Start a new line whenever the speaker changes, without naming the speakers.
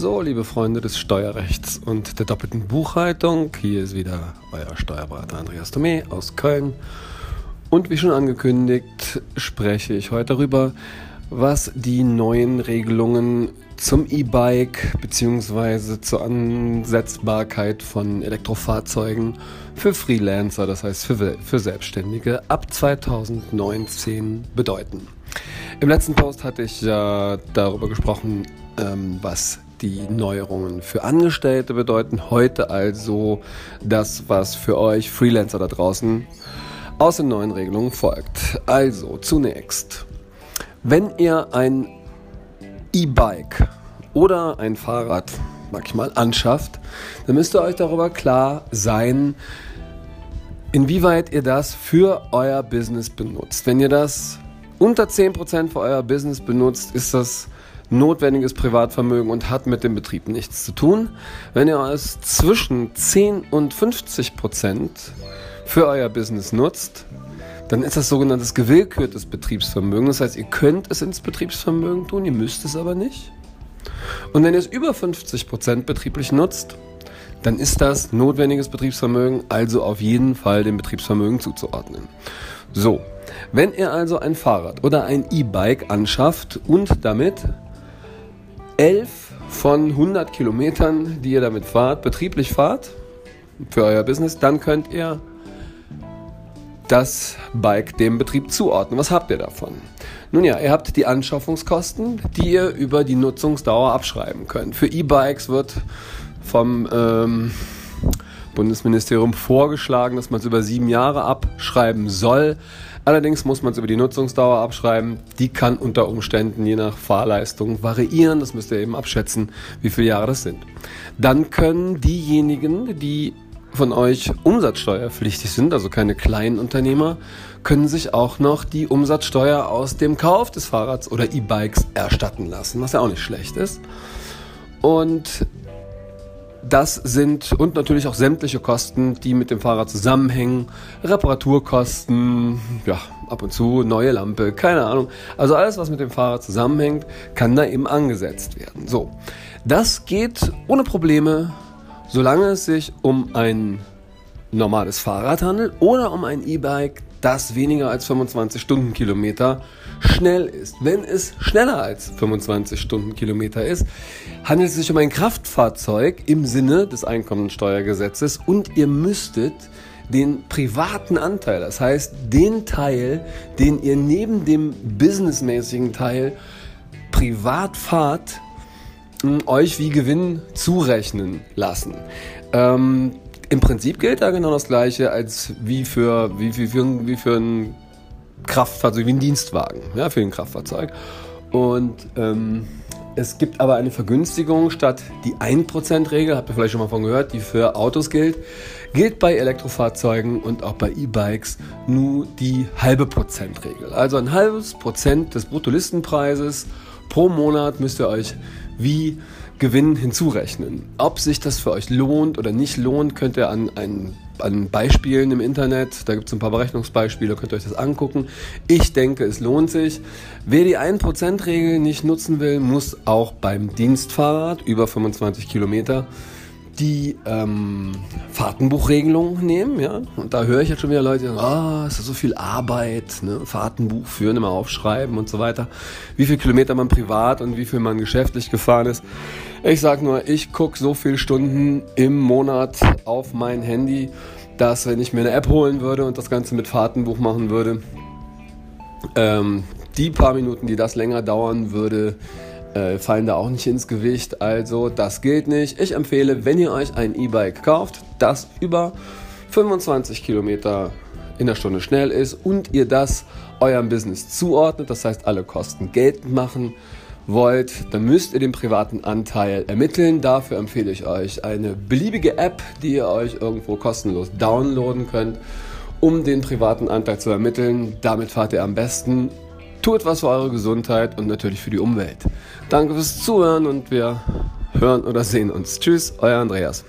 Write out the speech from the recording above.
So, liebe Freunde des Steuerrechts und der doppelten Buchhaltung, hier ist wieder euer Steuerberater Andreas Thome aus Köln. Und wie schon angekündigt, spreche ich heute darüber, was die neuen Regelungen zum E-Bike bzw. zur Ansetzbarkeit von Elektrofahrzeugen für Freelancer, das heißt für, für Selbstständige, ab 2019 bedeuten. Im letzten Post hatte ich ja darüber gesprochen, ähm, was die Neuerungen für Angestellte bedeuten. Heute also das, was für euch Freelancer da draußen aus den neuen Regelungen folgt. Also zunächst, wenn ihr ein E-Bike oder ein Fahrrad manchmal anschafft, dann müsst ihr euch darüber klar sein, inwieweit ihr das für euer Business benutzt. Wenn ihr das unter 10% für euer Business benutzt, ist das notwendiges Privatvermögen und hat mit dem Betrieb nichts zu tun. Wenn ihr es zwischen 10 und 50 Prozent für euer Business nutzt, dann ist das sogenanntes gewillkürtes Betriebsvermögen. Das heißt, ihr könnt es ins Betriebsvermögen tun, ihr müsst es aber nicht. Und wenn ihr es über 50 Prozent betrieblich nutzt, dann ist das notwendiges Betriebsvermögen also auf jeden Fall dem Betriebsvermögen zuzuordnen. So, wenn ihr also ein Fahrrad oder ein E-Bike anschafft und damit 11 von 100 Kilometern, die ihr damit fahrt, betrieblich fahrt für euer Business, dann könnt ihr das Bike dem Betrieb zuordnen. Was habt ihr davon? Nun ja, ihr habt die Anschaffungskosten, die ihr über die Nutzungsdauer abschreiben könnt. Für E-Bikes wird vom ähm, Bundesministerium vorgeschlagen, dass man es über sieben Jahre abschreiben soll. Allerdings muss man es über die Nutzungsdauer abschreiben. Die kann unter Umständen je nach Fahrleistung variieren. Das müsst ihr eben abschätzen, wie viele Jahre das sind. Dann können diejenigen, die von euch umsatzsteuerpflichtig sind, also keine kleinen Unternehmer, können sich auch noch die Umsatzsteuer aus dem Kauf des Fahrrads oder E-Bikes erstatten lassen, was ja auch nicht schlecht ist. Und das sind und natürlich auch sämtliche Kosten, die mit dem Fahrrad zusammenhängen. Reparaturkosten, ja, ab und zu neue Lampe, keine Ahnung. Also alles, was mit dem Fahrrad zusammenhängt, kann da eben angesetzt werden. So, das geht ohne Probleme, solange es sich um ein normales Fahrrad handelt oder um ein E-Bike, das weniger als 25 Stundenkilometer schnell ist. Wenn es schneller als 25 Stundenkilometer ist, handelt es sich um ein Kraftfahrzeug im Sinne des Einkommensteuergesetzes und ihr müsstet den privaten Anteil, das heißt den Teil, den ihr neben dem businessmäßigen Teil privat fahrt, euch wie Gewinn zurechnen lassen. Ähm, Im Prinzip gilt da genau das gleiche als wie für, wie, wie für, wie für ein Kraftfahrzeug, wie ein Dienstwagen, ja, für ein Kraftfahrzeug. Und ähm, es gibt aber eine Vergünstigung statt die 1%-Regel, habt ihr vielleicht schon mal von gehört, die für Autos gilt, gilt bei Elektrofahrzeugen und auch bei E-Bikes nur die halbe Prozentregel. Also ein halbes Prozent des Bruttolistenpreises pro Monat müsst ihr euch wie Gewinn hinzurechnen. Ob sich das für euch lohnt oder nicht lohnt, könnt ihr an, ein, an Beispielen im Internet, da gibt es ein paar Berechnungsbeispiele, könnt ihr euch das angucken. Ich denke, es lohnt sich. Wer die 1%-Regel nicht nutzen will, muss auch beim Dienstfahrrad über 25 Kilometer die ähm, Fahrtenbuchregelung nehmen, ja. Und da höre ich jetzt schon wieder Leute, ah, oh, ist das so viel Arbeit, ne? Fahrtenbuch führen, immer aufschreiben und so weiter. Wie viel Kilometer man privat und wie viel man geschäftlich gefahren ist. Ich sag nur, ich gucke so viele Stunden im Monat auf mein Handy, dass wenn ich mir eine App holen würde und das Ganze mit Fahrtenbuch machen würde, ähm, die paar Minuten, die das länger dauern würde, äh, fallen da auch nicht ins Gewicht. Also das gilt nicht. Ich empfehle, wenn ihr euch ein E-Bike kauft, das über 25 Kilometer in der Stunde schnell ist und ihr das eurem Business zuordnet, das heißt alle Kosten geltend machen wollt, dann müsst ihr den privaten Anteil ermitteln. Dafür empfehle ich euch eine beliebige App, die ihr euch irgendwo kostenlos downloaden könnt, um den privaten Anteil zu ermitteln. Damit fahrt ihr am besten Tut was für eure Gesundheit und natürlich für die Umwelt. Danke fürs Zuhören und wir hören oder sehen uns. Tschüss, euer Andreas.